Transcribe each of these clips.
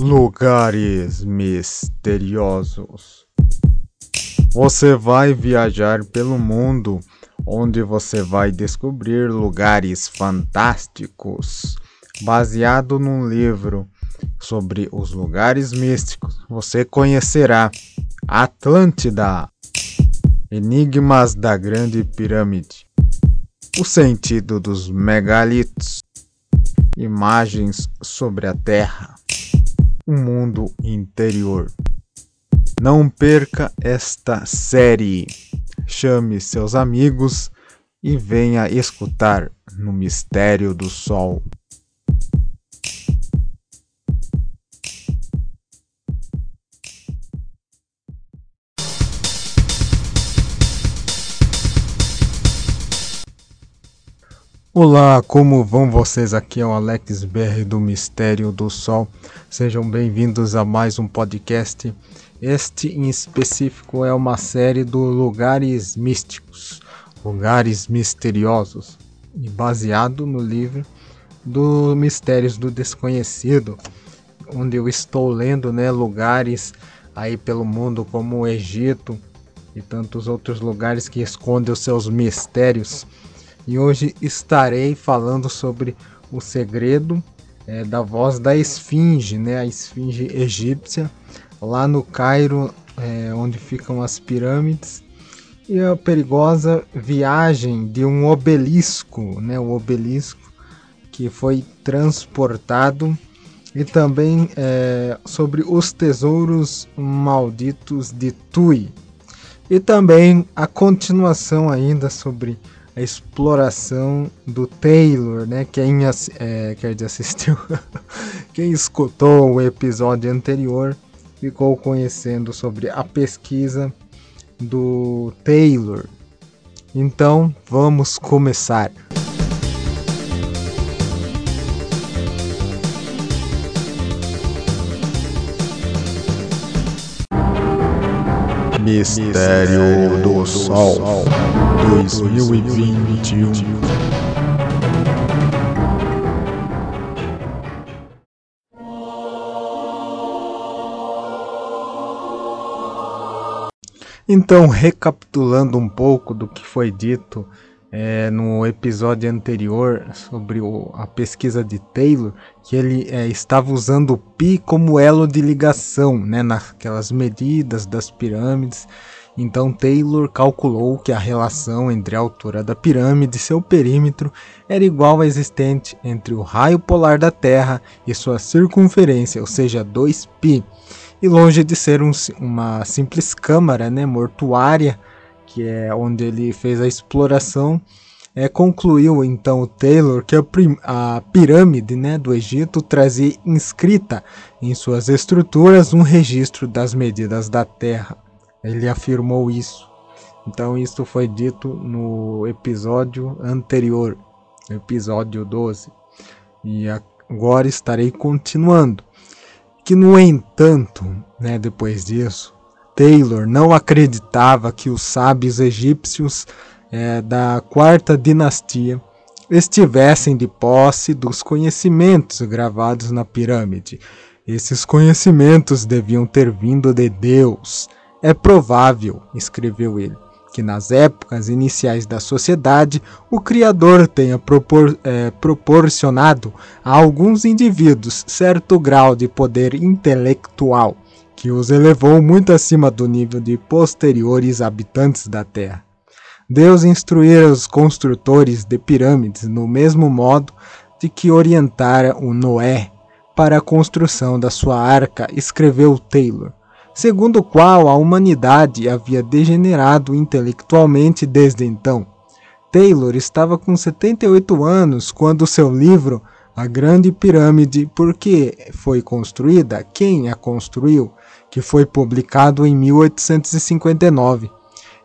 Lugares misteriosos. Você vai viajar pelo mundo, onde você vai descobrir lugares fantásticos. Baseado num livro sobre os lugares místicos, você conhecerá Atlântida, Enigmas da Grande Pirâmide, o sentido dos megalitos, imagens sobre a Terra o mundo interior. Não perca esta série. Chame seus amigos e venha escutar no Mistério do Sol. Olá, como vão vocês? Aqui é o Alex BR do Mistério do Sol. Sejam bem-vindos a mais um podcast. Este em específico é uma série do Lugares Místicos, Lugares Misteriosos, e baseado no livro do Mistérios do Desconhecido, onde eu estou lendo, né, lugares aí pelo mundo como o Egito e tantos outros lugares que escondem os seus mistérios e hoje estarei falando sobre o segredo é, da voz da esfinge, né, a esfinge egípcia, lá no Cairo, é, onde ficam as pirâmides, e a perigosa viagem de um obelisco, né, o obelisco que foi transportado, e também é, sobre os tesouros malditos de Tui, e também a continuação ainda sobre a exploração do Taylor, né? Quem é, quer dizer, assistiu, quem escutou o episódio anterior ficou conhecendo sobre a pesquisa do Taylor. Então vamos começar. Mistério do Sol 2021 Então, recapitulando um pouco do que foi dito é, no episódio anterior sobre o, a pesquisa de Taylor, que ele é, estava usando o pi como elo de ligação, né, naquelas medidas das pirâmides. Então Taylor calculou que a relação entre a altura da pirâmide e seu perímetro era igual à existente entre o raio polar da Terra e sua circunferência, ou seja, 2π. E longe de ser um, uma simples câmara né, mortuária, que é onde ele fez a exploração, é, concluiu então Taylor que a, a, pirâmide né, do Egito trazia inscrita em suas estruturas um registro das medidas da Terra. Ele afirmou isso. Então isso foi dito no episódio anterior, episódio 12. E agora estarei continuando. Que no entanto, né, depois disso, Taylor não acreditava que os sábios egípcios é, da quarta dinastia estivessem de posse dos conhecimentos gravados na pirâmide. Esses conhecimentos deviam ter vindo de Deus. É provável, escreveu ele, que nas épocas iniciais da sociedade o Criador tenha propor, é, proporcionado a alguns indivíduos certo grau de poder intelectual que os elevou muito acima do nível de posteriores habitantes da Terra. Deus instruíra os construtores de pirâmides no mesmo modo de que orientara o Noé para a construção da sua arca, escreveu Taylor, segundo o qual a humanidade havia degenerado intelectualmente desde então. Taylor estava com 78 anos quando seu livro A Grande Pirâmide, por que foi construída, quem a construiu, que foi publicado em 1859.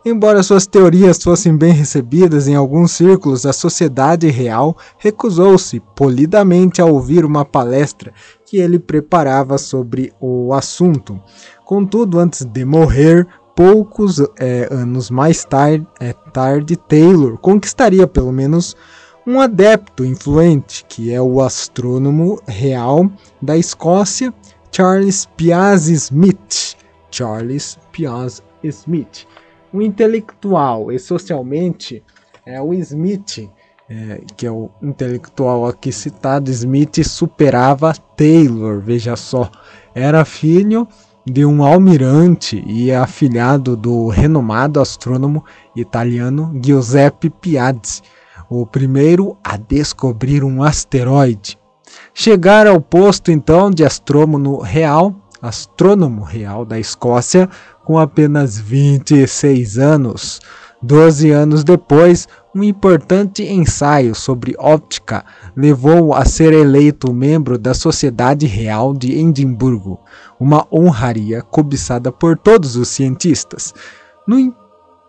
Embora suas teorias fossem bem recebidas em alguns círculos, a sociedade real recusou-se polidamente a ouvir uma palestra que ele preparava sobre o assunto. Contudo, antes de morrer, poucos é, anos mais tarde, é, tarde, Taylor conquistaria pelo menos um adepto influente, que é o astrônomo real da Escócia Charles Piaz Smith. Charles Piaz Smith. O intelectual e socialmente é o Smith, é, que é o intelectual aqui citado. Smith superava Taylor, veja só. Era filho de um almirante e é afilhado do renomado astrônomo italiano Giuseppe Piazzi, o primeiro a descobrir um asteroide. Chegar ao posto então de astrônomo real, astrônomo real da Escócia, com apenas 26 anos. Doze anos depois, um importante ensaio sobre óptica levou-o a ser eleito membro da Sociedade Real de Edimburgo, uma honraria cobiçada por todos os cientistas. No,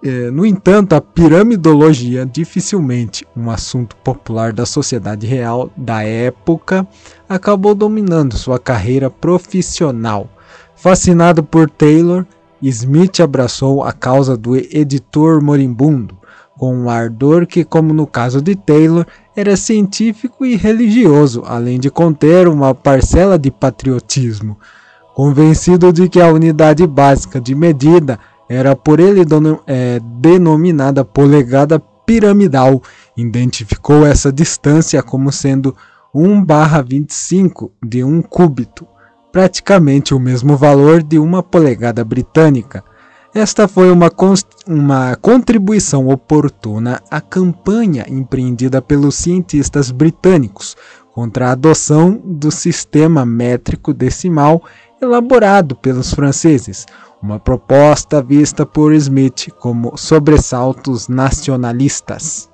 eh, no entanto, a piramidologia, dificilmente um assunto popular da sociedade real da época, acabou dominando sua carreira profissional. Fascinado por Taylor, Smith abraçou a causa do editor moribundo, com um ardor que, como no caso de Taylor, era científico e religioso, além de conter uma parcela de patriotismo. Convencido de que a unidade básica de medida era por ele é, denominada polegada piramidal, identificou essa distância como sendo 1/25 de um cúbito, praticamente o mesmo valor de uma polegada britânica. Esta foi uma, uma contribuição oportuna à campanha empreendida pelos cientistas britânicos contra a adoção do sistema métrico decimal elaborado pelos franceses, uma proposta vista por Smith como sobressaltos nacionalistas.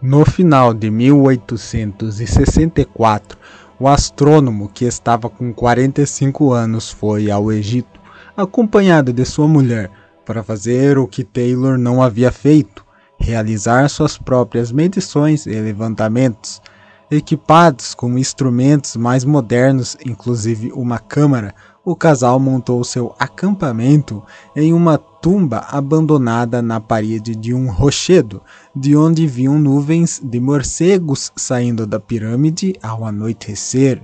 No final de 1864, o astrônomo, que estava com 45 anos, foi ao Egito acompanhado de sua mulher, para fazer o que Taylor não havia feito, realizar suas próprias medições e levantamentos. Equipados com instrumentos mais modernos, inclusive uma câmara, o casal montou seu acampamento em uma tumba abandonada na parede de um rochedo, de onde viam nuvens de morcegos saindo da pirâmide ao anoitecer.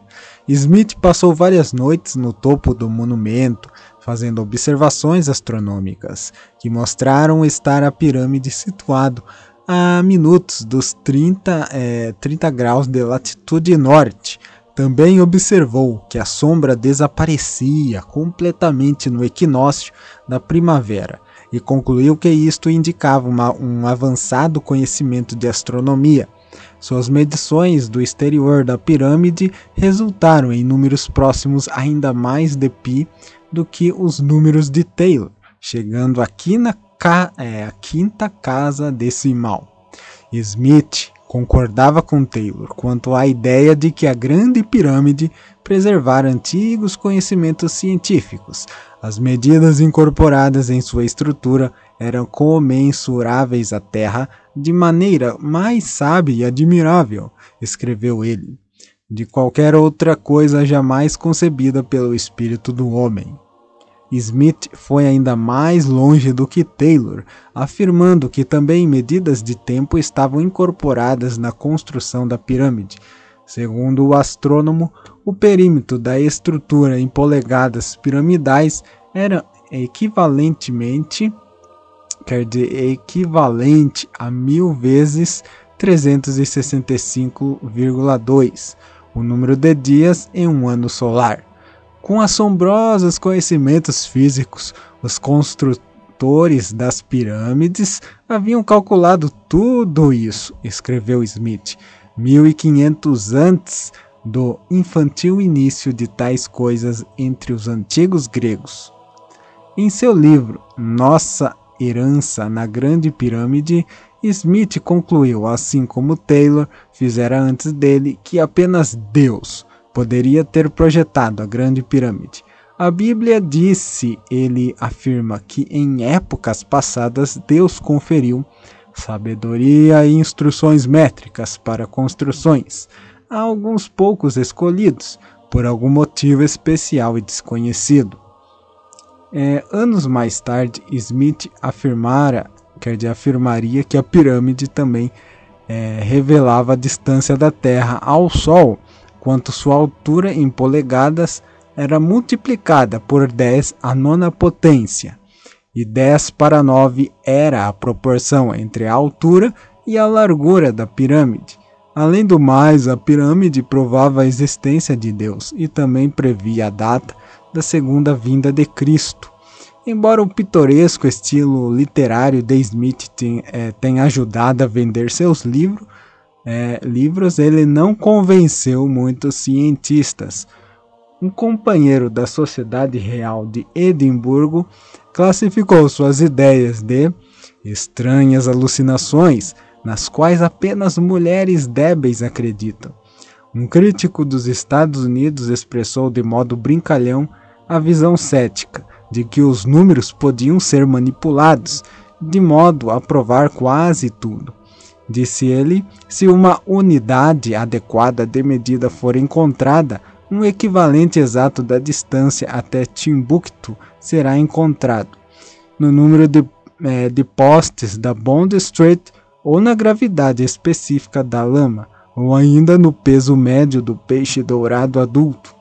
Smith passou várias noites no topo do monumento, fazendo observações astronômicas que mostraram estar a pirâmide situado a minutos dos 30, é, 30 graus de latitude norte. Também observou que a sombra desaparecia completamente no equinócio da primavera e concluiu que isto indicava uma, um avançado conhecimento de astronomia. Suas medições do exterior da pirâmide resultaram em números próximos ainda mais de π do que os números de Taylor, chegando aqui na ca é, a quinta casa decimal. Smith concordava com Taylor quanto à ideia de que a Grande Pirâmide preservara antigos conhecimentos científicos. As medidas incorporadas em sua estrutura eram comensuráveis à Terra de maneira mais sábia e admirável, escreveu ele, de qualquer outra coisa jamais concebida pelo espírito do homem. Smith foi ainda mais longe do que Taylor, afirmando que também medidas de tempo estavam incorporadas na construção da pirâmide. Segundo o astrônomo, o perímetro da estrutura em polegadas piramidais era equivalentemente quer dizer equivalente a mil vezes 365,2, o número de dias em um ano solar. Com assombrosos conhecimentos físicos, os construtores das pirâmides haviam calculado tudo isso, escreveu Smith, 1500 antes do infantil início de tais coisas entre os antigos gregos. Em seu livro Nossa Herança na Grande Pirâmide, Smith concluiu, assim como Taylor fizera antes dele, que apenas Deus poderia ter projetado a Grande Pirâmide. A Bíblia disse, ele afirma que em épocas passadas Deus conferiu sabedoria e instruções métricas para construções a alguns poucos escolhidos, por algum motivo especial e desconhecido. É, anos mais tarde, Smith afirmara, quer dizer, afirmaria que a pirâmide também é, revelava a distância da Terra ao Sol quanto sua altura em polegadas era multiplicada por 10 a nona potência, e 10 para 9 era a proporção entre a altura e a largura da pirâmide. Além do mais, a pirâmide provava a existência de Deus e também previa a data da segunda vinda de Cristo. Embora o pitoresco estilo literário de Smith é, tenha ajudado a vender seus livros, é, livros, ele não convenceu muitos cientistas. Um companheiro da Sociedade Real de Edimburgo classificou suas ideias de estranhas alucinações, nas quais apenas mulheres débeis acreditam. Um crítico dos Estados Unidos expressou de modo brincalhão a visão cética de que os números podiam ser manipulados de modo a provar quase tudo. Disse ele: se uma unidade adequada de medida for encontrada, um equivalente exato da distância até Timbuktu será encontrado. No número de, é, de postes da Bond Street ou na gravidade específica da lama, ou ainda no peso médio do peixe dourado adulto.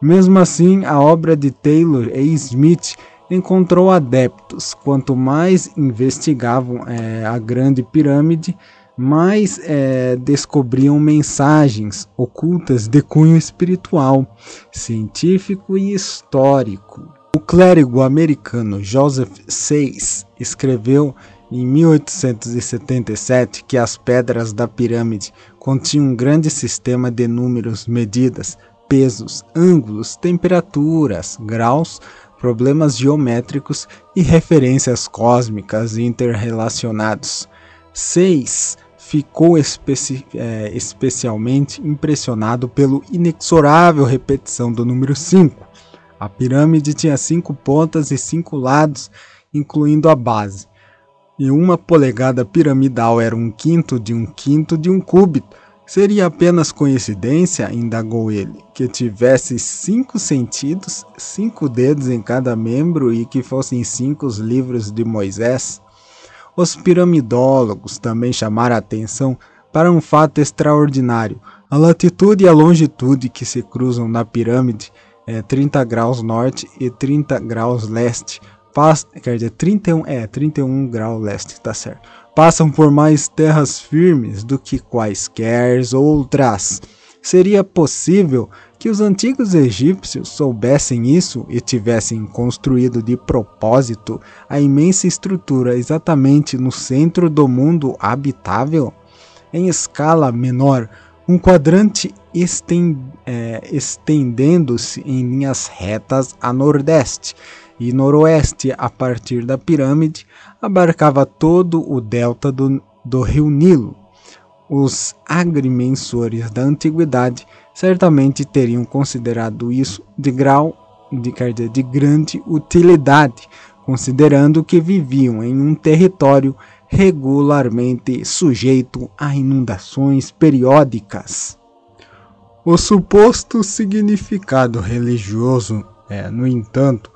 Mesmo assim, a obra de Taylor e Smith encontrou adeptos. Quanto mais investigavam é, a Grande Pirâmide, mais é, descobriam mensagens ocultas de cunho espiritual, científico e histórico. O clérigo americano Joseph Sayce escreveu em 1877 que as pedras da pirâmide continham um grande sistema de números, medidas, pesos, ângulos, temperaturas, graus, problemas geométricos e referências cósmicas interrelacionados. 6. Ficou especi é, especialmente impressionado pelo inexorável repetição do número 5. A pirâmide tinha cinco pontas e cinco lados, incluindo a base e uma polegada piramidal era um quinto de um quinto de um cúbito. Seria apenas coincidência, indagou ele, que tivesse cinco sentidos, cinco dedos em cada membro e que fossem cinco os livros de Moisés? Os piramidólogos também chamaram a atenção para um fato extraordinário. A latitude e a longitude que se cruzam na pirâmide é 30 graus norte e 30 graus leste, quer dizer, 31, é, 31 graus leste, tá certo. Passam por mais terras firmes do que quaisquer outras. Seria possível que os antigos egípcios soubessem isso e tivessem construído de propósito a imensa estrutura exatamente no centro do mundo habitável? Em escala menor, um quadrante é, estendendo-se em linhas retas a nordeste e noroeste a partir da pirâmide abarcava todo o delta do, do rio Nilo. Os agrimensores da antiguidade certamente teriam considerado isso de grau de, de grande utilidade, considerando que viviam em um território regularmente sujeito a inundações periódicas. O suposto significado religioso é, no entanto,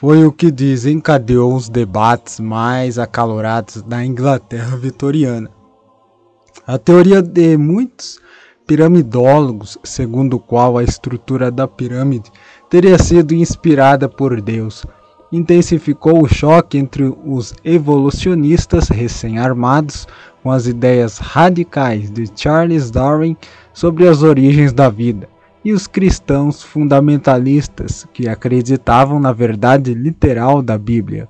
foi o que desencadeou os debates mais acalorados da Inglaterra vitoriana. A teoria de muitos piramidólogos, segundo o qual a estrutura da pirâmide teria sido inspirada por Deus, intensificou o choque entre os evolucionistas recém-armados com as ideias radicais de Charles Darwin sobre as origens da vida e os cristãos fundamentalistas que acreditavam na verdade literal da Bíblia.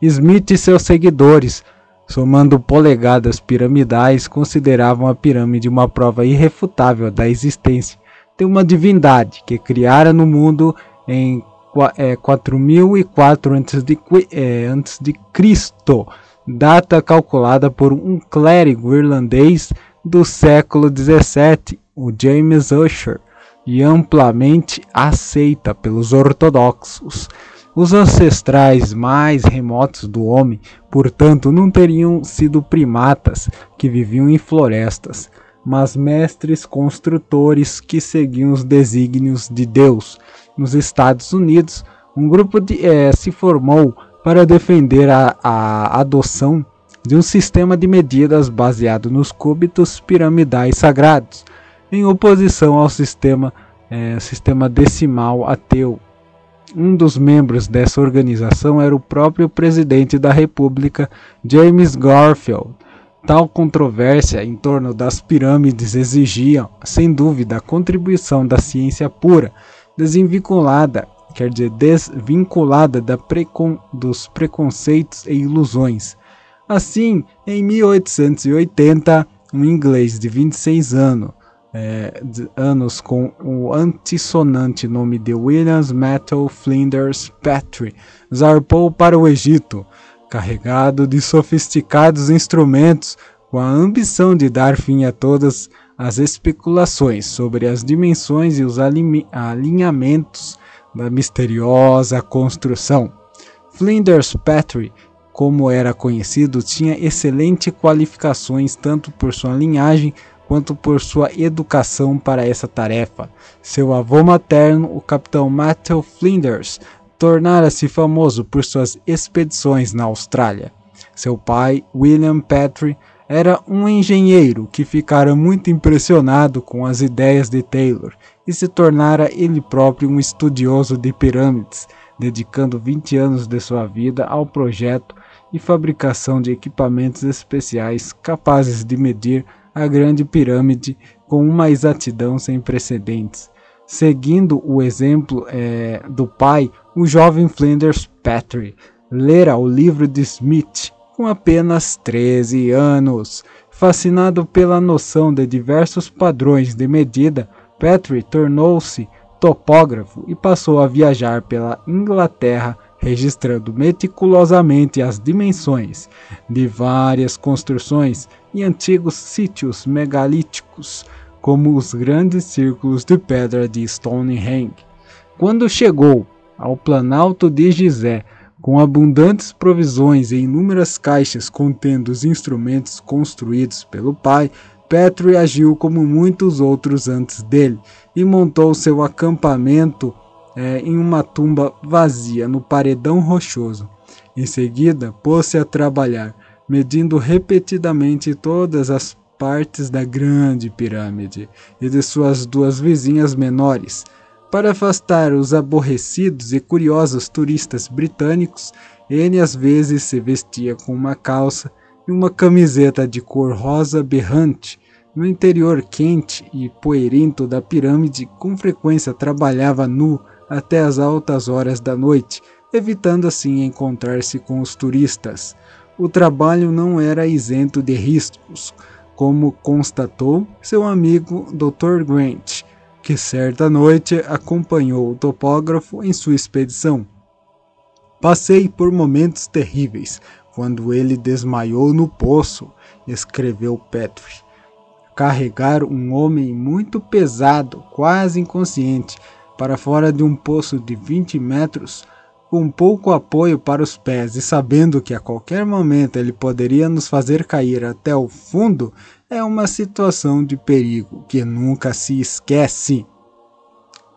Smith e seus seguidores, somando polegadas piramidais, consideravam a pirâmide uma prova irrefutável da existência de uma divindade que criara no mundo em é, 4004 antes de, é, de Cristo, data calculada por um clérigo irlandês do século 17, o James Usher e amplamente aceita pelos ortodoxos. Os ancestrais mais remotos do homem, portanto, não teriam sido primatas que viviam em florestas, mas mestres construtores que seguiam os desígnios de Deus. Nos Estados Unidos, um grupo de, é, se formou para defender a, a adoção de um sistema de medidas baseado nos cúbitos piramidais sagrados, em oposição ao sistema é, sistema decimal ateu. Um dos membros dessa organização era o próprio presidente da República, James Garfield. Tal controvérsia em torno das pirâmides exigia, sem dúvida, a contribuição da ciência pura, desvinculada, quer dizer, desvinculada da precon, dos preconceitos e ilusões. Assim, em 1880, um inglês de 26 anos, é, anos com o antissonante nome de Williams Metal Flinders Petrie, zarpou para o Egito, carregado de sofisticados instrumentos, com a ambição de dar fim a todas as especulações sobre as dimensões e os alinhamentos da misteriosa construção. Flinders Petrie, como era conhecido, tinha excelentes qualificações tanto por sua linhagem quanto por sua educação para essa tarefa. Seu avô materno, o capitão Matthew Flinders, tornara-se famoso por suas expedições na Austrália. Seu pai, William Petrie, era um engenheiro que ficara muito impressionado com as ideias de Taylor e se tornara ele próprio um estudioso de pirâmides, dedicando 20 anos de sua vida ao projeto e fabricação de equipamentos especiais capazes de medir a Grande Pirâmide com uma exatidão sem precedentes. Seguindo o exemplo é, do pai, o jovem Flinders Petrie lera o livro de Smith com apenas 13 anos. Fascinado pela noção de diversos padrões de medida, Petrie tornou-se topógrafo e passou a viajar pela Inglaterra registrando meticulosamente as dimensões de várias construções e antigos sítios megalíticos, como os grandes círculos de pedra de Stonehenge. Quando chegou ao Planalto de Gizé, com abundantes provisões e inúmeras caixas contendo os instrumentos construídos pelo pai, Petro agiu como muitos outros antes dele e montou seu acampamento é, em uma tumba vazia no paredão rochoso. Em seguida, pôs-se a trabalhar, medindo repetidamente todas as partes da grande pirâmide e de suas duas vizinhas menores. Para afastar os aborrecidos e curiosos turistas britânicos, ele às vezes se vestia com uma calça e uma camiseta de cor rosa berrante. No interior quente e poeirento da pirâmide, com frequência trabalhava nu até as altas horas da noite, evitando assim encontrar-se com os turistas. O trabalho não era isento de riscos, como constatou seu amigo Dr. Grant, que certa noite acompanhou o topógrafo em sua expedição. Passei por momentos terríveis quando ele desmaiou no poço, escreveu Petrie. Carregar um homem muito pesado, quase inconsciente, para fora de um poço de 20 metros, com pouco apoio para os pés e sabendo que a qualquer momento ele poderia nos fazer cair até o fundo, é uma situação de perigo que nunca se esquece.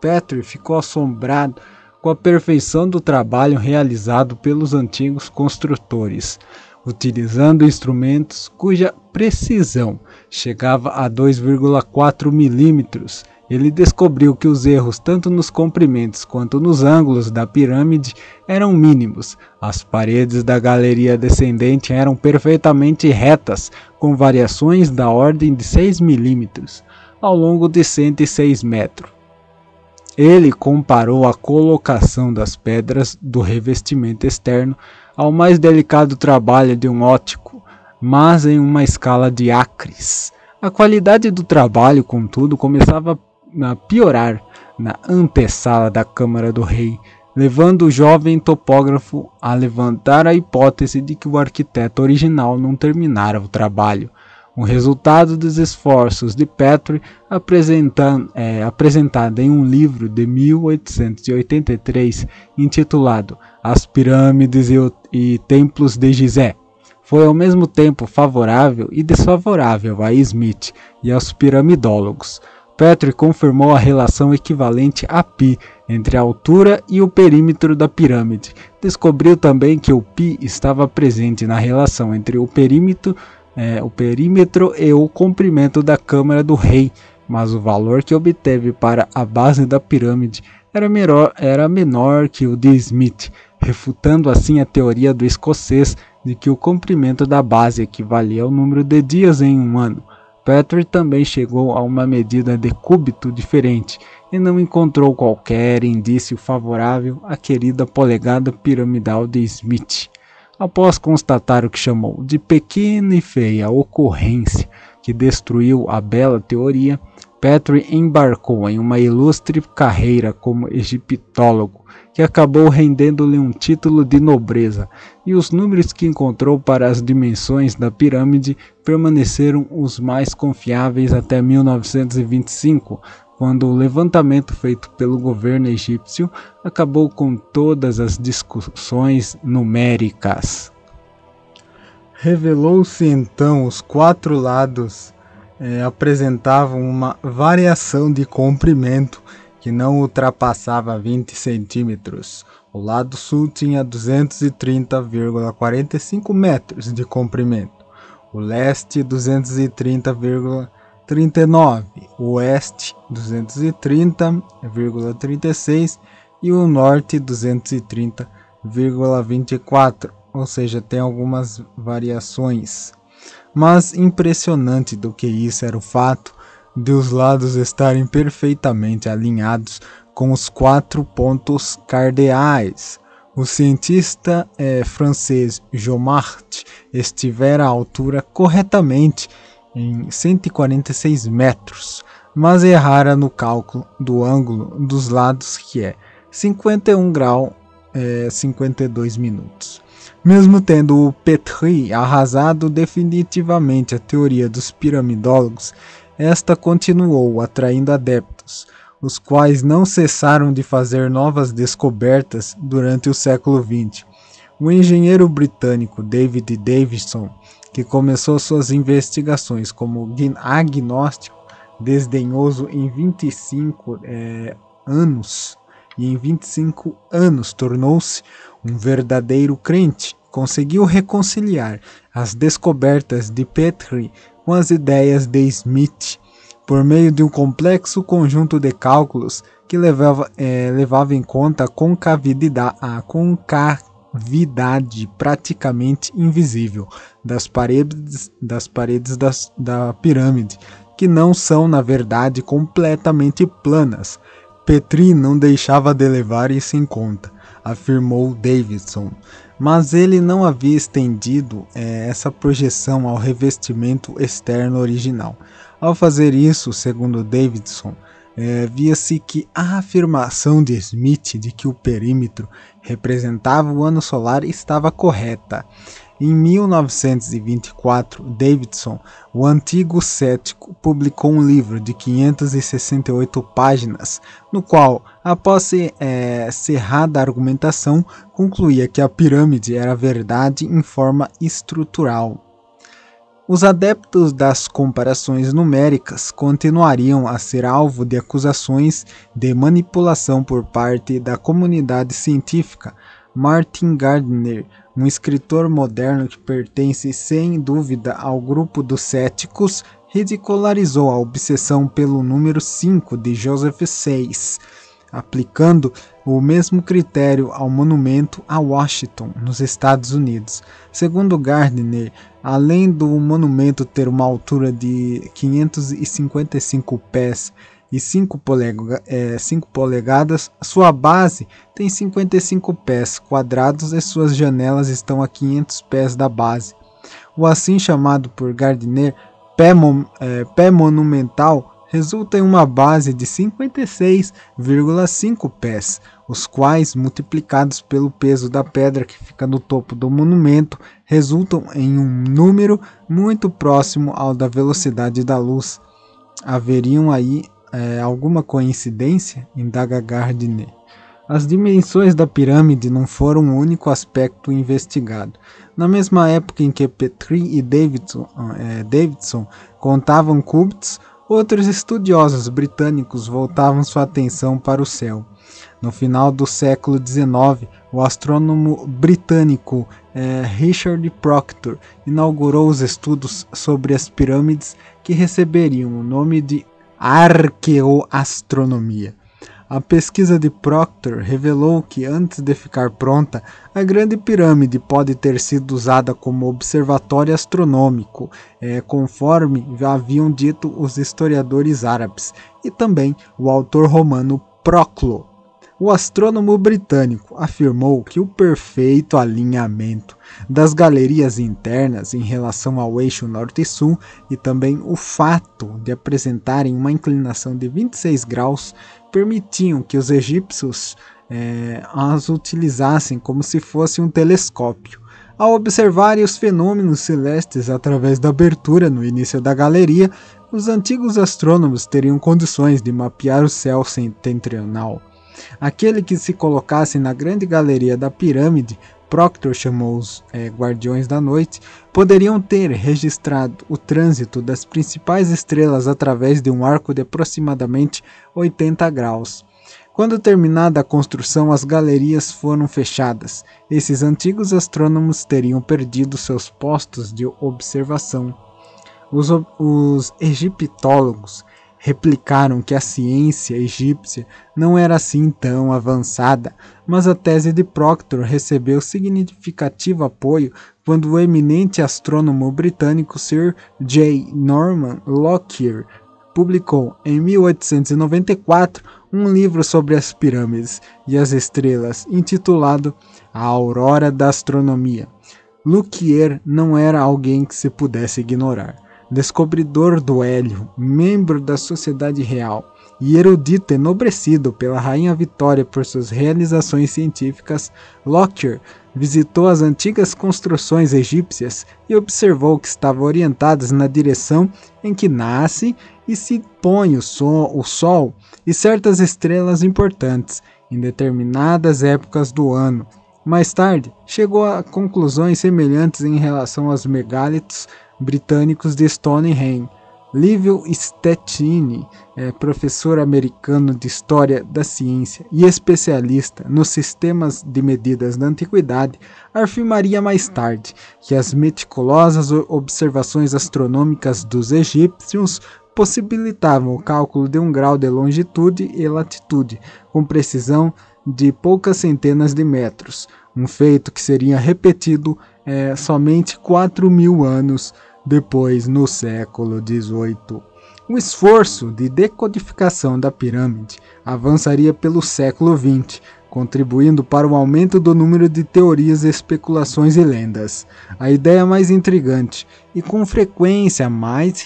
Petri ficou assombrado com a perfeição do trabalho realizado pelos antigos construtores, utilizando instrumentos cuja precisão chegava a 2,4 milímetros ele descobriu que os erros tanto nos comprimentos quanto nos ângulos da pirâmide eram mínimos. As paredes da galeria descendente eram perfeitamente retas, com variações da ordem de 6 milímetros, ao longo de 106 metros. Ele comparou a colocação das pedras do revestimento externo ao mais delicado trabalho de um ótico, mas em uma escala de acres. A qualidade do trabalho, contudo, começava a piorar na antessala da Câmara do Rei, levando o jovem topógrafo a levantar a hipótese de que o arquiteto original não terminara o trabalho. O resultado dos esforços de Petrie, é, apresentado em um livro de 1883 intitulado As Pirâmides e, e Templos de Gizé, foi ao mesmo tempo favorável e desfavorável a Smith e aos piramidólogos. Petrie confirmou a relação equivalente a π entre a altura e o perímetro da pirâmide. Descobriu também que o π estava presente na relação entre o perímetro, é, o perímetro e o comprimento da câmara do rei, mas o valor que obteve para a base da pirâmide era menor, era menor que o de Smith, refutando assim a teoria do escocês de que o comprimento da base equivalia ao número de dias em um ano. Patrick também chegou a uma medida de cúbito diferente e não encontrou qualquer indício favorável à querida polegada piramidal de Smith. Após constatar o que chamou de pequena e feia ocorrência que destruiu a bela teoria, Petrie embarcou em uma ilustre carreira como egiptólogo, que acabou rendendo-lhe um título de nobreza, e os números que encontrou para as dimensões da pirâmide permaneceram os mais confiáveis até 1925, quando o levantamento feito pelo governo egípcio acabou com todas as discussões numéricas. Revelou-se então os quatro lados eh, apresentavam uma variação de comprimento que não ultrapassava 20 centímetros. O lado sul tinha 230,45 metros de comprimento, o leste 230,39, o oeste 230,36 e o norte 230,24, ou seja, tem algumas variações. Mas impressionante do que isso era o fato de os lados estarem perfeitamente alinhados com os quatro pontos cardeais. O cientista é, francês Jomart estivera à altura corretamente em 146 metros, mas errara no cálculo do ângulo dos lados que é 51 graus é, 52 minutos. Mesmo tendo o Petri arrasado definitivamente a teoria dos piramidólogos, esta continuou atraindo adeptos, os quais não cessaram de fazer novas descobertas durante o século XX. O engenheiro britânico David Davidson, que começou suas investigações como agnóstico desdenhoso em 25 é, anos, e em 25 anos tornou-se um verdadeiro crente, conseguiu reconciliar as descobertas de Petrie com as ideias de Smith por meio de um complexo conjunto de cálculos que levava, é, levava em conta a concavidade, a concavidade praticamente invisível das paredes, das paredes das, da pirâmide, que não são, na verdade, completamente planas. Petri não deixava de levar isso em conta, afirmou Davidson mas ele não havia estendido é, essa projeção ao revestimento externo original. Ao fazer isso, segundo Davidson, é, via-se que a afirmação de Smith de que o perímetro representava o ano solar estava correta. Em 1924, Davidson, o antigo cético, publicou um livro de 568 páginas, no qual, após é, cerrada a argumentação, concluía que a pirâmide era verdade em forma estrutural. Os adeptos das comparações numéricas continuariam a ser alvo de acusações de manipulação por parte da comunidade científica. Martin Gardner, um escritor moderno que pertence sem dúvida ao grupo dos céticos, ridicularizou a obsessão pelo número 5 de Joseph Sayce aplicando o mesmo critério ao monumento a Washington, nos Estados Unidos. Segundo Gardner, além do monumento ter uma altura de 555 pés e 5, polega, é, 5 polegadas, sua base tem 55 pés quadrados e suas janelas estão a 500 pés da base. O assim chamado por Gardner pé, é, pé monumental resulta em uma base de 56,5 pés, os quais, multiplicados pelo peso da pedra que fica no topo do monumento, resultam em um número muito próximo ao da velocidade da luz. Haveriam aí é, alguma coincidência? indaga Gardiner. As dimensões da pirâmide não foram o único aspecto investigado. Na mesma época em que Petrie e Davidson, é, Davidson contavam cúbitos, Outros estudiosos britânicos voltavam sua atenção para o céu. No final do século XIX, o astrônomo britânico eh, Richard Proctor inaugurou os estudos sobre as pirâmides que receberiam o nome de arqueoastronomia. A pesquisa de Proctor revelou que, antes de ficar pronta, a Grande Pirâmide pode ter sido usada como observatório astronômico, é, conforme haviam dito os historiadores árabes, e também o autor romano Proclo. O astrônomo britânico afirmou que o perfeito alinhamento das galerias internas em relação ao eixo norte-sul e também o fato de apresentarem uma inclinação de 26 graus permitiam que os egípcios é, as utilizassem como se fosse um telescópio. Ao observarem os fenômenos celestes através da abertura no início da galeria, os antigos astrônomos teriam condições de mapear o céu setentrional. Aquele que se colocasse na grande galeria da pirâmide, Proctor chamou os é, Guardiões da Noite, poderiam ter registrado o trânsito das principais estrelas através de um arco de aproximadamente 80 graus. Quando terminada a construção, as galerias foram fechadas. Esses antigos astrônomos teriam perdido seus postos de observação. Os, os egiptólogos replicaram que a ciência egípcia não era assim tão avançada, mas a tese de Proctor recebeu significativo apoio quando o eminente astrônomo britânico Sir J. Norman Lockyer publicou em 1894 um livro sobre as pirâmides e as estrelas, intitulado A Aurora da Astronomia. Lockyer não era alguém que se pudesse ignorar descobridor do hélio, membro da Sociedade Real e erudito enobrecido pela Rainha Vitória por suas realizações científicas, Lockyer visitou as antigas construções egípcias e observou que estavam orientadas na direção em que nasce e se põe o sol, o sol e certas estrelas importantes em determinadas épocas do ano. Mais tarde, chegou a conclusões semelhantes em relação aos megálitos britânicos de Stonehenge. Livio Stettini, é professor americano de História da Ciência e especialista nos sistemas de medidas da Antiguidade, afirmaria mais tarde que as meticulosas observações astronômicas dos egípcios possibilitavam o cálculo de um grau de longitude e latitude, com precisão de poucas centenas de metros, um feito que seria repetido é, somente 4 mil anos depois, no século XVIII. O esforço de decodificação da pirâmide avançaria pelo século XX, contribuindo para o aumento do número de teorias, especulações e lendas. A ideia mais intrigante e com frequência mais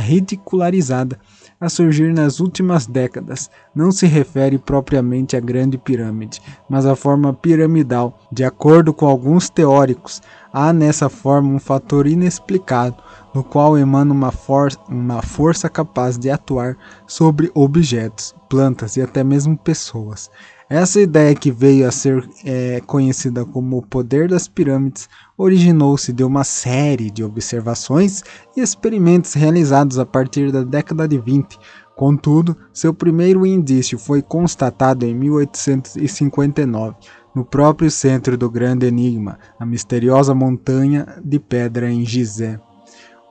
ridicularizada a surgir nas últimas décadas não se refere propriamente à Grande Pirâmide, mas à forma piramidal. De acordo com alguns teóricos, há nessa forma um fator inexplicado, no qual emana uma, for uma força capaz de atuar sobre objetos, plantas e até mesmo pessoas. Essa ideia, que veio a ser é, conhecida como o poder das pirâmides, originou-se de uma série de observações e experimentos realizados a partir da década de 20. Contudo, seu primeiro indício foi constatado em 1859, no próprio centro do Grande Enigma, a misteriosa montanha de pedra em Gizé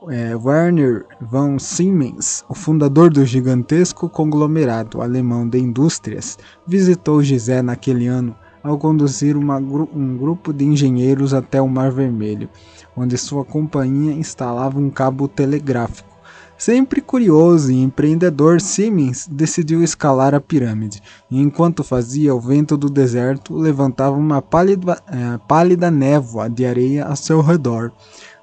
é, Werner von Siemens, o fundador do gigantesco conglomerado alemão de indústrias, visitou Gizé naquele ano ao conduzir uma, um grupo de engenheiros até o Mar Vermelho, onde sua companhia instalava um cabo telegráfico. Sempre curioso e empreendedor, Siemens decidiu escalar a pirâmide, e enquanto fazia, o vento do deserto levantava uma pálida, é, pálida névoa de areia ao seu redor.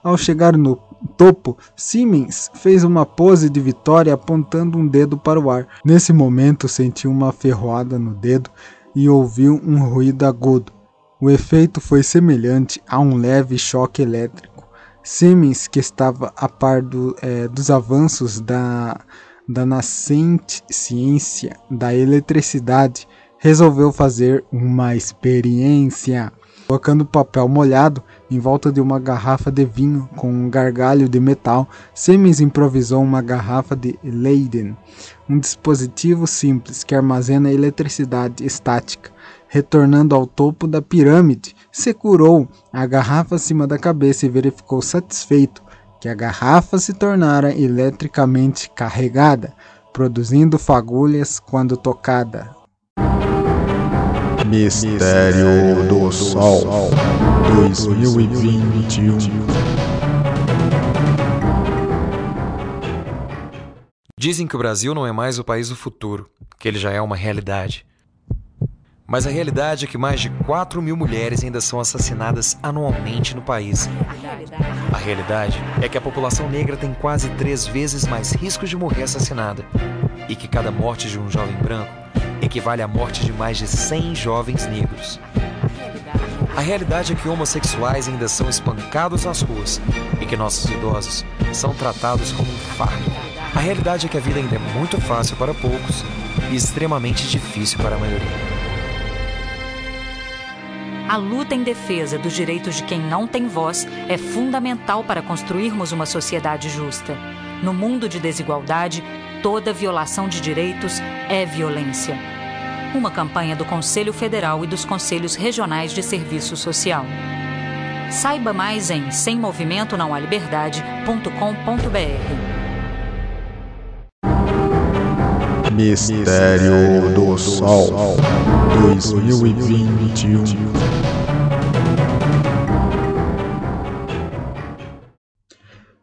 Ao chegar no topo, Siemens fez uma pose de vitória apontando um dedo para o ar. Nesse momento, sentiu uma ferroada no dedo e ouviu um ruído agudo. O efeito foi semelhante a um leve choque elétrico. Siemens, que estava a par do, é, dos avanços da, da nascente ciência da eletricidade, resolveu fazer uma experiência. Colocando papel molhado em volta de uma garrafa de vinho com um gargalho de metal, Siemens improvisou uma garrafa de Leyden, um dispositivo simples que armazena eletricidade estática. Retornando ao topo da pirâmide, segurou a garrafa acima da cabeça e verificou satisfeito que a garrafa se tornara eletricamente carregada. produzindo fagulhas quando tocada. Mistério do Sol 2021 Dizem que o Brasil não é mais o país do futuro, que ele já é uma realidade. Mas a realidade é que mais de 4 mil mulheres ainda são assassinadas anualmente no país. A realidade é que a população negra tem quase três vezes mais risco de morrer assassinada e que cada morte de um jovem branco equivale à morte de mais de 100 jovens negros. A realidade é que homossexuais ainda são espancados nas ruas e que nossos idosos são tratados como um fardo. A realidade é que a vida ainda é muito fácil para poucos e extremamente difícil para a maioria. A luta em defesa dos direitos de quem não tem voz é fundamental para construirmos uma sociedade justa. No mundo de desigualdade, toda violação de direitos é violência. Uma campanha do Conselho Federal e dos Conselhos Regionais de Serviço Social. Saiba mais em semmovimento Mistério do Sol 2021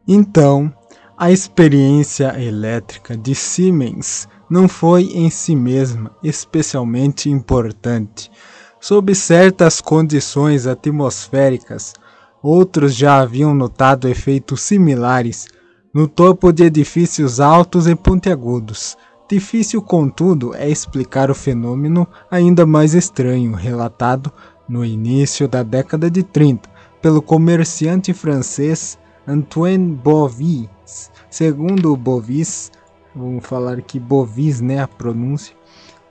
Então, a experiência elétrica de Siemens não foi em si mesma especialmente importante. Sob certas condições atmosféricas, outros já haviam notado efeitos similares no topo de edifícios altos e pontiagudos. Difícil, contudo, é explicar o fenômeno ainda mais estranho relatado no início da década de 30 pelo comerciante francês Antoine Bovis. Segundo Bovis, vamos falar que Bovis, né, a pronúncia,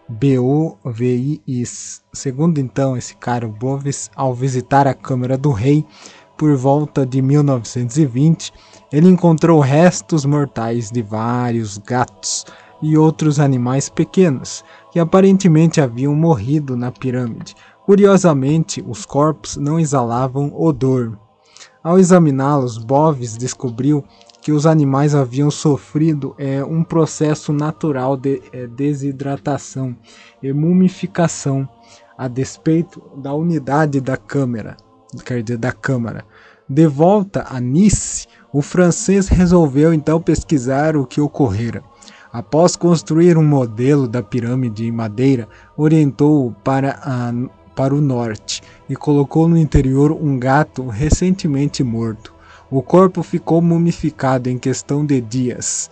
B-O-V-I-S. Segundo então esse cara, Bovis, ao visitar a Câmara do Rei por volta de 1920, ele encontrou restos mortais de vários gatos e outros animais pequenos que aparentemente haviam morrido na pirâmide. Curiosamente, os corpos não exalavam odor, ao examiná-los, Boves descobriu que os animais haviam sofrido é, um processo natural de é, desidratação e mumificação, a despeito da unidade da câmara, quer dizer, da câmara. De volta a Nice, o francês resolveu então pesquisar o que ocorrera. Após construir um modelo da pirâmide em madeira, orientou-o para a para o norte e colocou no interior um gato recentemente morto. O corpo ficou mumificado em questão de dias.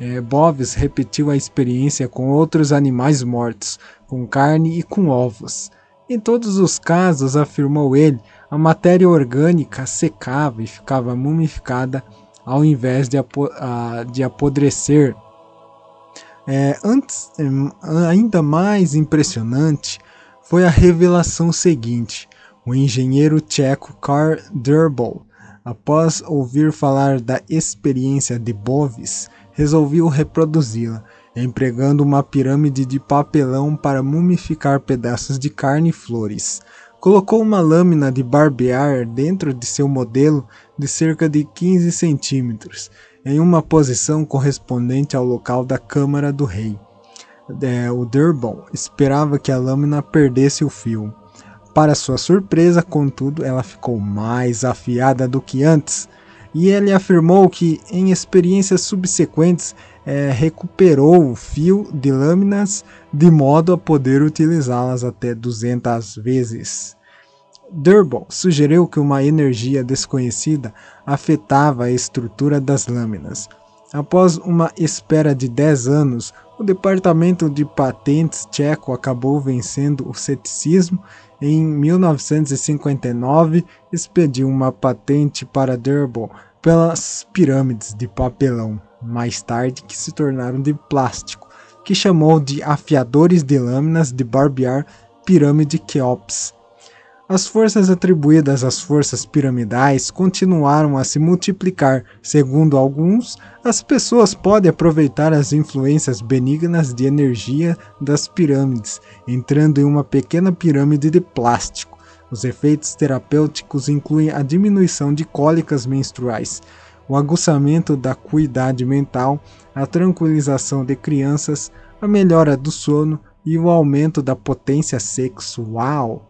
É, Boves repetiu a experiência com outros animais mortos, com carne e com ovos. Em todos os casos, afirmou ele, a matéria orgânica secava e ficava mumificada ao invés de, apo de apodrecer. É, antes, ainda mais impressionante, foi a revelação seguinte. O engenheiro tcheco Karl Durbel, após ouvir falar da experiência de Bovis, resolveu reproduzi-la, empregando uma pirâmide de papelão para mumificar pedaços de carne e flores. Colocou uma lâmina de barbear dentro de seu modelo de cerca de 15 centímetros, em uma posição correspondente ao local da Câmara do Rei é, o Durban esperava que a lâmina perdesse o fio. Para sua surpresa, contudo, ela ficou mais afiada do que antes, e ele afirmou que, em experiências subsequentes, é, recuperou o fio de lâminas de modo a poder utilizá-las até 200 vezes. Durban sugeriu que uma energia desconhecida afetava a estrutura das lâminas. Após uma espera de 10 anos, o Departamento de Patentes tcheco acabou vencendo o ceticismo e em 1959 expediu uma patente para Durban pelas pirâmides de papelão, mais tarde que se tornaram de plástico, que chamou de afiadores de lâminas de barbear pirâmide Keops. As forças atribuídas às forças piramidais continuaram a se multiplicar. Segundo alguns, as pessoas podem aproveitar as influências benignas de energia das pirâmides, entrando em uma pequena pirâmide de plástico. Os efeitos terapêuticos incluem a diminuição de cólicas menstruais, o aguçamento da cuidade mental, a tranquilização de crianças, a melhora do sono e o aumento da potência sexual.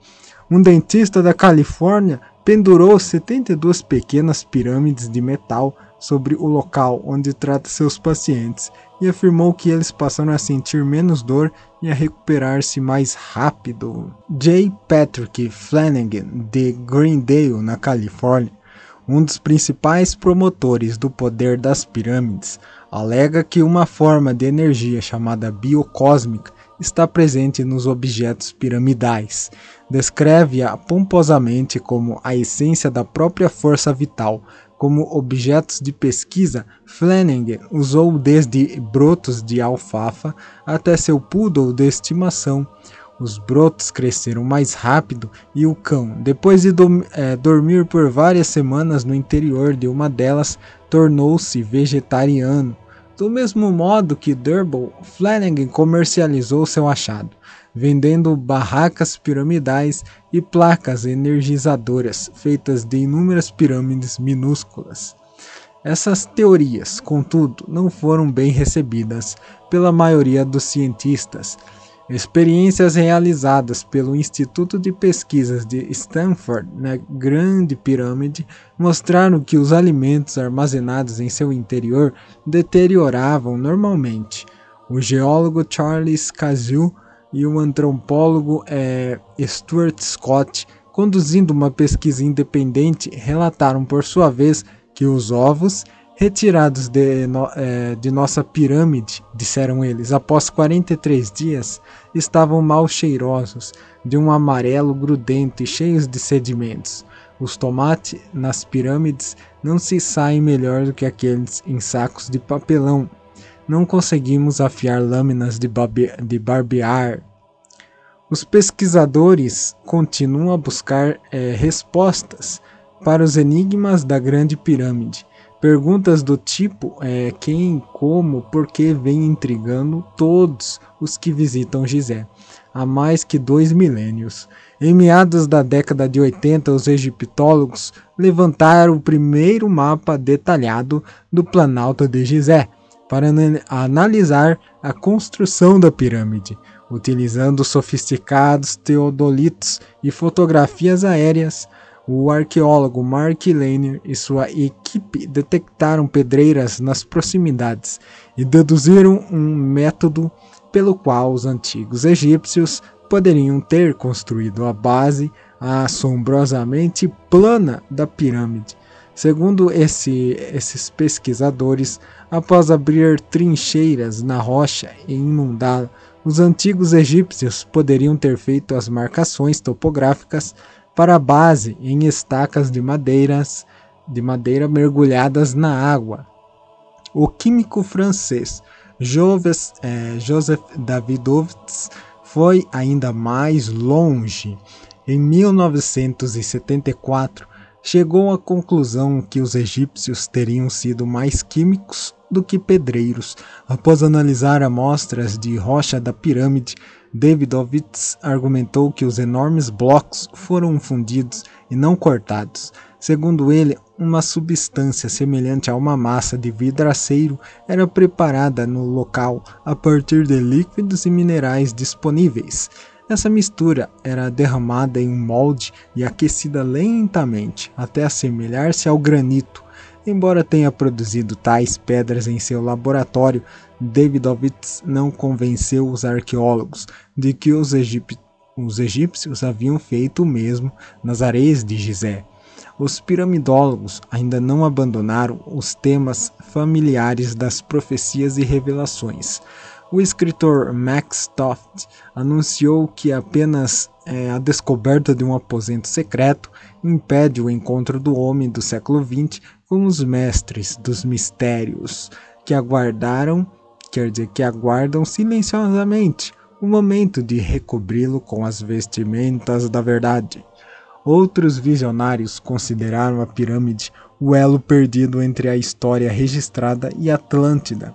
Um dentista da Califórnia pendurou 72 pequenas pirâmides de metal sobre o local onde trata seus pacientes e afirmou que eles passaram a sentir menos dor e a recuperar-se mais rápido. J. Patrick Flanagan, de Greendale, na Califórnia, um dos principais promotores do poder das pirâmides, alega que uma forma de energia chamada biocósmica está presente nos objetos piramidais. Descreve-a pomposamente como a essência da própria força vital. Como objetos de pesquisa, Flanagan usou desde brotos de alfafa até seu poodle de estimação. Os brotos cresceram mais rápido e o cão, depois de do, é, dormir por várias semanas no interior de uma delas, tornou-se vegetariano. Do mesmo modo que Durble, Flanagan comercializou seu achado, vendendo barracas piramidais e placas energizadoras feitas de inúmeras pirâmides minúsculas. Essas teorias, contudo, não foram bem recebidas pela maioria dos cientistas, Experiências realizadas pelo Instituto de Pesquisas de Stanford na Grande Pirâmide mostraram que os alimentos armazenados em seu interior deterioravam normalmente. O geólogo Charles Cazu e o antropólogo é, Stuart Scott, conduzindo uma pesquisa independente, relataram por sua vez que os ovos Retirados de, no, é, de, nossa pirâmide, disseram eles, após 43 dias, estavam mal cheirosos, de um amarelo grudento e cheios de sedimentos. Os tomates nas pirâmides não se saem melhor do que aqueles em sacos de papelão. Não conseguimos afiar lâminas de, de barbear. Os pesquisadores continuam a buscar é, respostas para os enigmas da Grande Pirâmide Perguntas do tipo é, quem, como, por que vem intrigando todos os que visitam Gizé há mais que dois milênios. Em meados da década de 80, os egiptólogos levantaram o primeiro mapa detalhado do Planalto de Gizé para analisar a construção da pirâmide, utilizando sofisticados teodolitos e fotografias aéreas o arqueólogo Mark Lanier e sua equipe detectaram pedreiras nas proximidades e deduziram um método pelo qual os antigos egípcios poderiam ter construído a base assombrosamente plana da pirâmide. Segundo esse, esses pesquisadores, após abrir trincheiras na rocha e inundá-la, os antigos egípcios poderiam ter feito as marcações topográficas para a base em estacas de madeiras de madeira mergulhadas na água. O químico francês Joves, eh, Joseph Davidovits foi ainda mais longe. Em 1974, chegou à conclusão que os egípcios teriam sido mais químicos do que pedreiros. Após analisar amostras de rocha da pirâmide, Davidovitz argumentou que os enormes blocos foram fundidos e não cortados. Segundo ele, uma substância semelhante a uma massa de vidraceiro era preparada no local a partir de líquidos e minerais disponíveis. Essa mistura era derramada em um molde e aquecida lentamente até assemelhar-se ao granito. Embora tenha produzido tais pedras em seu laboratório, Davidovitz não convenceu os arqueólogos de que os, os egípcios haviam feito o mesmo nas areias de Gizé. Os piramidólogos ainda não abandonaram os temas familiares das profecias e revelações. O escritor Max Toft anunciou que apenas é, a descoberta de um aposento secreto impede o encontro do homem do século XX com os mestres dos mistérios que aguardaram quer dizer que aguardam silenciosamente o momento de recobri-lo com as vestimentas da verdade. Outros visionários consideraram a pirâmide o elo perdido entre a história registrada e Atlântida.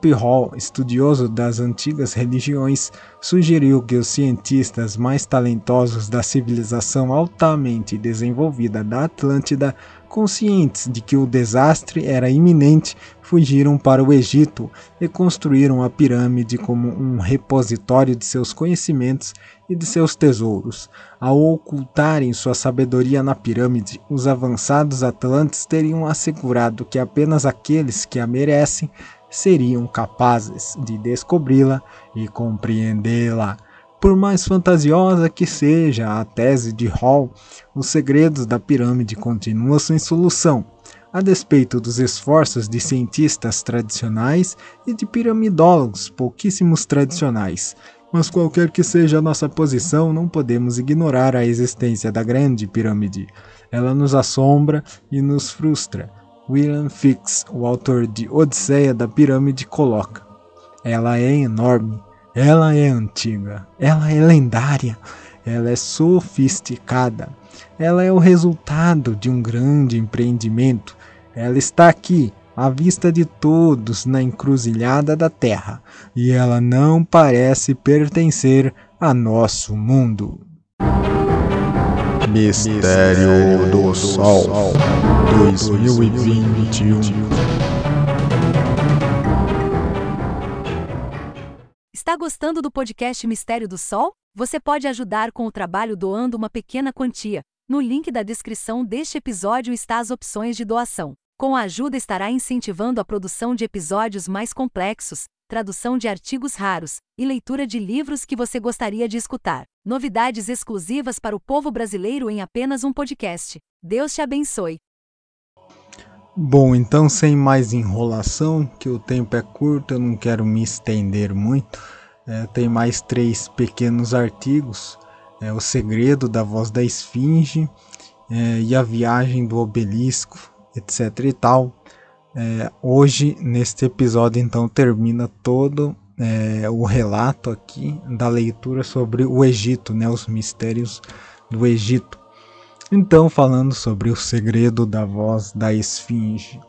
P. Hall, estudioso das antigas religiões, sugeriu que os cientistas mais talentosos da civilização altamente desenvolvida da Atlântida, conscientes de que o desastre era iminente, fugiram para o Egito e construíram a pirâmide como um repositório de seus conhecimentos e de seus tesouros. Ao ocultarem sua sabedoria na pirâmide, os avançados atlantes teriam assegurado que apenas aqueles que a merecem seriam capazes de descobri-la e compreendê-la. Por mais fantasiosa que seja a tese de Hall, os segredos da pirâmide continuam sem solução, a despeito dos esforços de cientistas tradicionais e de piramidólogos pouquíssimos tradicionais. Mas qualquer que seja a nossa posição, não podemos ignorar a existência da Grande Pirâmide. Ela nos assombra e nos frustra William Fix, o autor de Odisseia da Pirâmide, coloca: Ela é enorme, ela é antiga, ela é lendária, ela é sofisticada, ela é o resultado de um grande empreendimento. Ela está aqui, à vista de todos, na encruzilhada da Terra, e ela não parece pertencer a nosso mundo. Mistério do Sol 2021. Está gostando do podcast Mistério do Sol? Você pode ajudar com o trabalho doando uma pequena quantia. No link da descrição deste episódio está as opções de doação. Com a ajuda estará incentivando a produção de episódios mais complexos, tradução de artigos raros e leitura de livros que você gostaria de escutar. Novidades exclusivas para o povo brasileiro em apenas um podcast. Deus te abençoe. Bom, então sem mais enrolação, que o tempo é curto, eu não quero me estender muito. É, tem mais três pequenos artigos: é, O Segredo da Voz da Esfinge é, e A Viagem do Obelisco, etc. e tal. É, hoje, neste episódio, então, termina todo é, o relato aqui da leitura sobre o Egito, né, os mistérios do Egito. Então, falando sobre o segredo da voz da esfinge.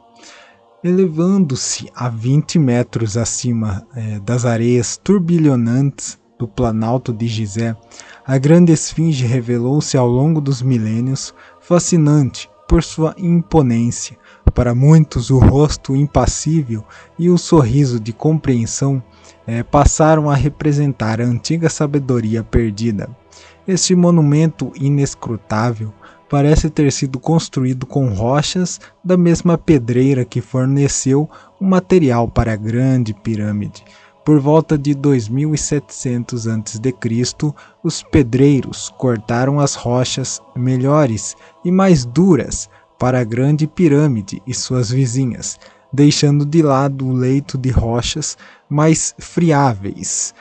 Elevando-se a 20 metros acima é, das areias turbilhonantes do planalto de Gizé, a grande esfinge revelou-se ao longo dos milênios fascinante por sua imponência, para muitos, o rosto impassível e o sorriso de compreensão é, passaram a representar a antiga sabedoria perdida. Este monumento inescrutável parece ter sido construído com rochas da mesma pedreira que forneceu o material para a grande pirâmide. Por volta de 2700 a.C., os pedreiros cortaram as rochas melhores e mais duras para a Grande Pirâmide e suas vizinhas, deixando de lado o leito de rochas mais friáveis.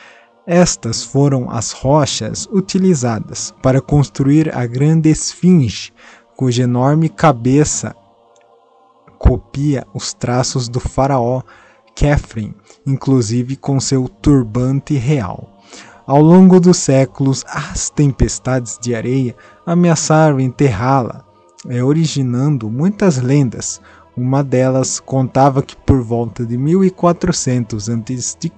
Estas foram as rochas utilizadas para construir a Grande Esfinge, cuja enorme cabeça copia os traços do faraó Khafre, inclusive com seu turbante real. Ao longo dos séculos, as tempestades de areia ameaçaram enterrá-la, é, originando muitas lendas. Uma delas contava que por volta de 1400 a.C.,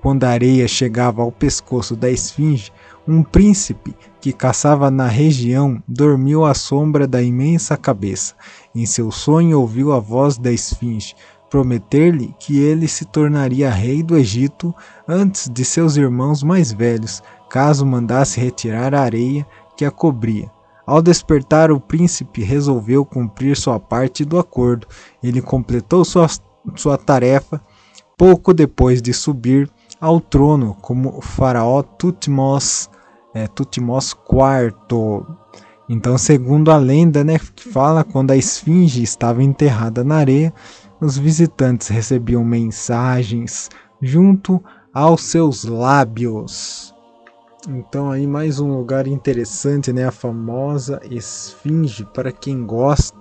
quando a areia chegava ao pescoço da esfinge, um príncipe que caçava na região dormiu à sombra da imensa cabeça. Em seu sonho ouviu a voz da esfinge prometer-lhe que ele se tornaria rei do Egito antes de seus irmãos mais velhos, caso mandasse retirar a areia que a cobria. Ao despertar, o príncipe resolveu cumprir sua parte do acordo. Ele completou sua, sua tarefa pouco depois de subir ao trono como faraó Tutmos, é, IV. Então, segundo a lenda, né, que fala quando a esfinge estava enterrada na areia, os visitantes recebiam mensagens junto aos seus lábios. Então aí mais um lugar interessante, né? A famosa Esfinge para quem gosta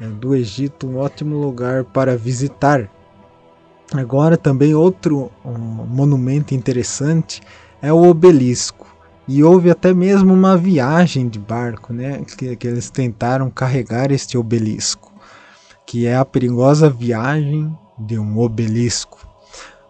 né, do Egito, um ótimo lugar para visitar. Agora também outro um monumento interessante é o obelisco. E houve até mesmo uma viagem de barco, né? Que, que eles tentaram carregar este obelisco, que é a perigosa viagem de um obelisco.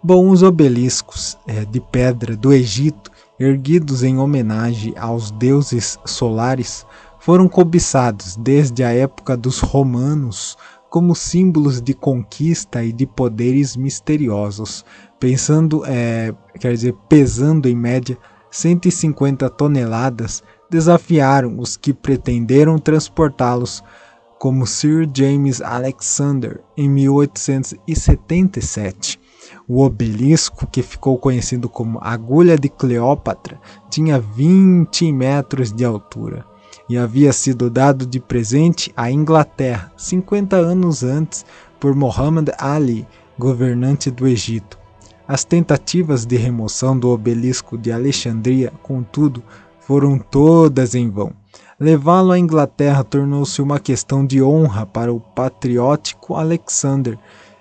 Bom, os obeliscos é, de pedra do Egito, erguidos em homenagem aos deuses solares, foram cobiçados desde a época dos romanos como símbolos de conquista e de poderes misteriosos, pensando, é, quer dizer, pesando em média 150 toneladas, desafiaram os que pretenderam transportá-los, como Sir James Alexander em 1877. O obelisco, que ficou conhecido como Agulha de Cleópatra, tinha 20 metros de altura e havia sido dado de presente à Inglaterra 50 anos antes por Muhammad Ali, governante do Egito. As tentativas de remoção do obelisco de Alexandria, contudo, foram todas em vão. Levá-lo à Inglaterra tornou-se uma questão de honra para o patriótico Alexander.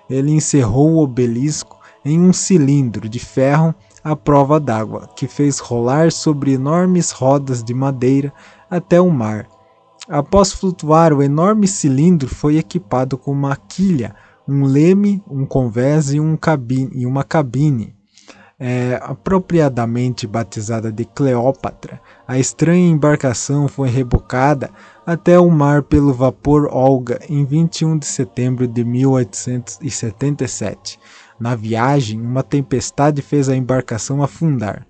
Ele encerrou o obelisco em um cilindro de ferro à prova d'água, que fez rolar sobre enormes rodas de madeira até o mar. Após flutuar, o enorme cilindro foi equipado com uma quilha, um leme, um convés e, um cabine, e uma cabine. É, apropriadamente batizada de Cleópatra, a estranha embarcação foi rebocada até o mar pelo vapor Olga em 21 de setembro de 1877. Na viagem, uma tempestade fez a embarcação afundar.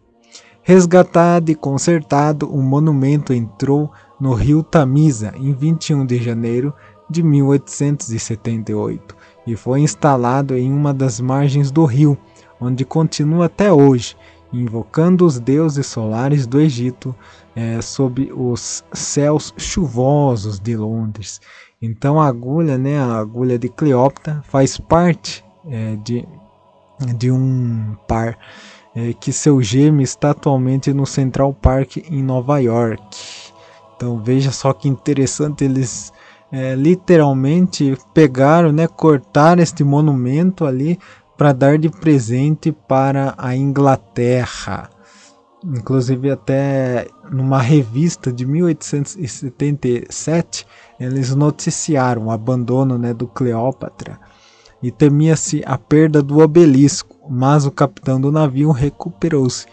Resgatado e consertado, o monumento entrou no rio Tamisa em 21 de janeiro de 1878 e foi instalado em uma das margens do rio, onde continua até hoje, invocando os deuses solares do Egito é, sob os céus chuvosos de Londres. Então a agulha, né, a agulha de Cleópatra, faz parte é, de, de um par é, que seu gêmeo está atualmente no Central Park em Nova York. Então veja só que interessante eles é, literalmente pegaram, né, cortaram este monumento ali para dar de presente para a Inglaterra. Inclusive até numa revista de 1877 eles noticiaram o abandono né, do Cleópatra e temia-se a perda do obelisco, mas o capitão do navio recuperou-se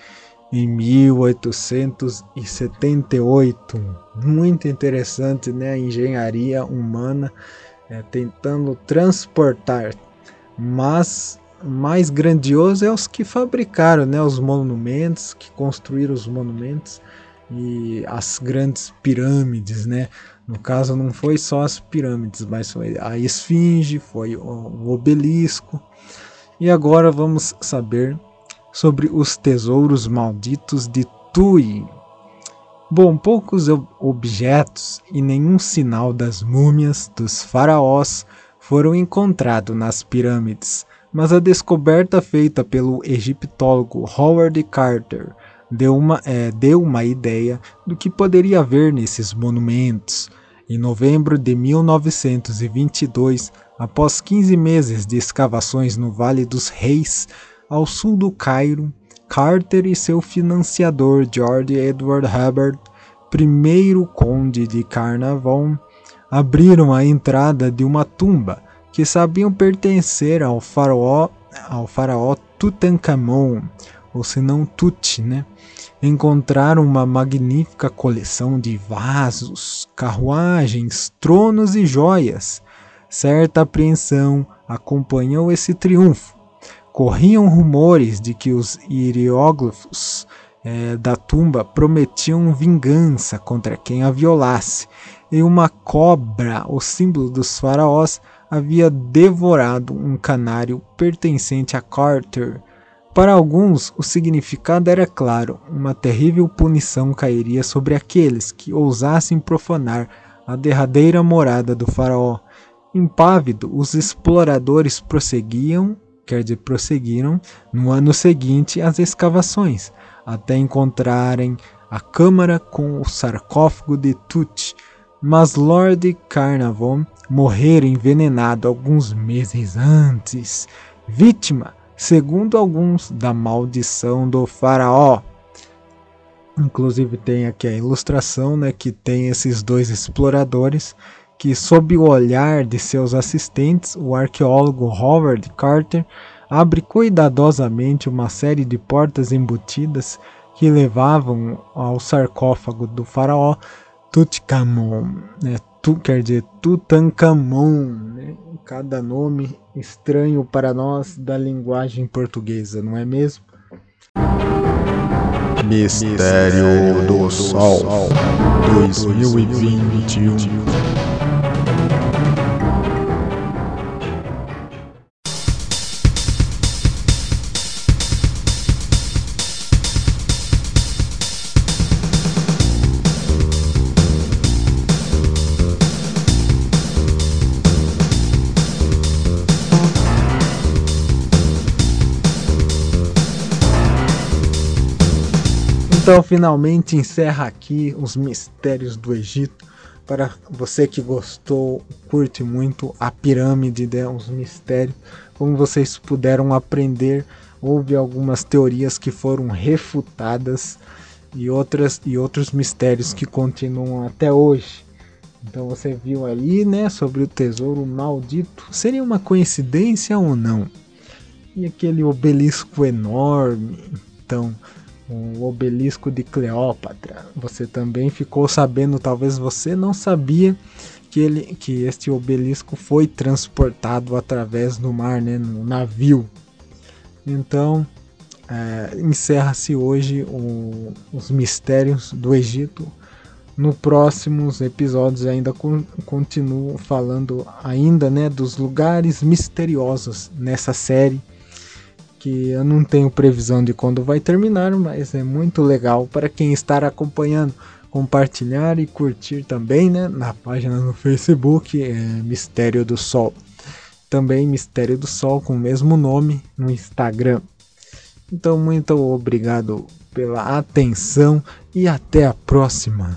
em 1878. Muito interessante, né? A engenharia humana é, tentando transportar, mas mais grandioso é os que fabricaram, né? Os monumentos, que construíram os monumentos e as grandes pirâmides, né? No caso, não foi só as pirâmides, mas foi a esfinge, foi o obelisco. E agora vamos saber sobre os tesouros malditos de Tui. Bom, poucos objetos e nenhum sinal das múmias dos faraós foram encontrados nas pirâmides, mas a descoberta feita pelo egiptólogo Howard Carter deu uma, é, deu uma ideia do que poderia haver nesses monumentos. Em novembro de 1922, após 15 meses de escavações no Vale dos Reis, ao sul do Cairo, Carter e seu financiador George Edward Hubbard, primeiro conde de Carnarvon, abriram a entrada de uma tumba que sabiam pertencer ao faraó, ao faraó Tutankhamon, ou se não Tut, né? encontraram uma magnífica coleção de vasos, carruagens, tronos e joias. Certa apreensão acompanhou esse triunfo. Corriam rumores de que os hieróglifos é, da tumba prometiam vingança contra quem a violasse, e uma cobra, o símbolo dos faraós, havia devorado um canário pertencente a Carter, para alguns, o significado era claro: uma terrível punição cairia sobre aqueles que ousassem profanar a derradeira morada do Faraó. Impávido, os exploradores prosseguiam, quer dizer, prosseguiram no ano seguinte as escavações, até encontrarem a câmara com o sarcófago de Tut. Mas Lord Carnarvon morrera envenenado alguns meses antes, vítima segundo alguns, da maldição do faraó. Inclusive tem aqui a ilustração, né, que tem esses dois exploradores que, sob o olhar de seus assistentes, o arqueólogo Howard Carter abre cuidadosamente uma série de portas embutidas que levavam ao sarcófago do faraó Tutankhamon, né? Tu, quer dizer Tutankhamon, né? cada nome estranho para nós da linguagem portuguesa, não é mesmo? Mistério do Sol 2021 Então, finalmente encerra aqui os mistérios do Egito. Para você que gostou, curte muito a pirâmide, né, os mistérios. Como vocês puderam aprender, houve algumas teorias que foram refutadas e outras e outros mistérios que continuam até hoje. Então você viu ali, né, sobre o tesouro maldito. Seria uma coincidência ou não? E aquele obelisco enorme. Então, o obelisco de Cleópatra. Você também ficou sabendo, talvez você não sabia que ele, que este obelisco foi transportado através do mar, né, no navio. Então é, encerra-se hoje o, os mistérios do Egito. No próximos episódios ainda con, continuo falando ainda, né, dos lugares misteriosos nessa série que eu não tenho previsão de quando vai terminar, mas é muito legal para quem está acompanhando. Compartilhar e curtir também né, na página no Facebook, é Mistério do Sol. Também Mistério do Sol com o mesmo nome no Instagram. Então, muito obrigado pela atenção e até a próxima.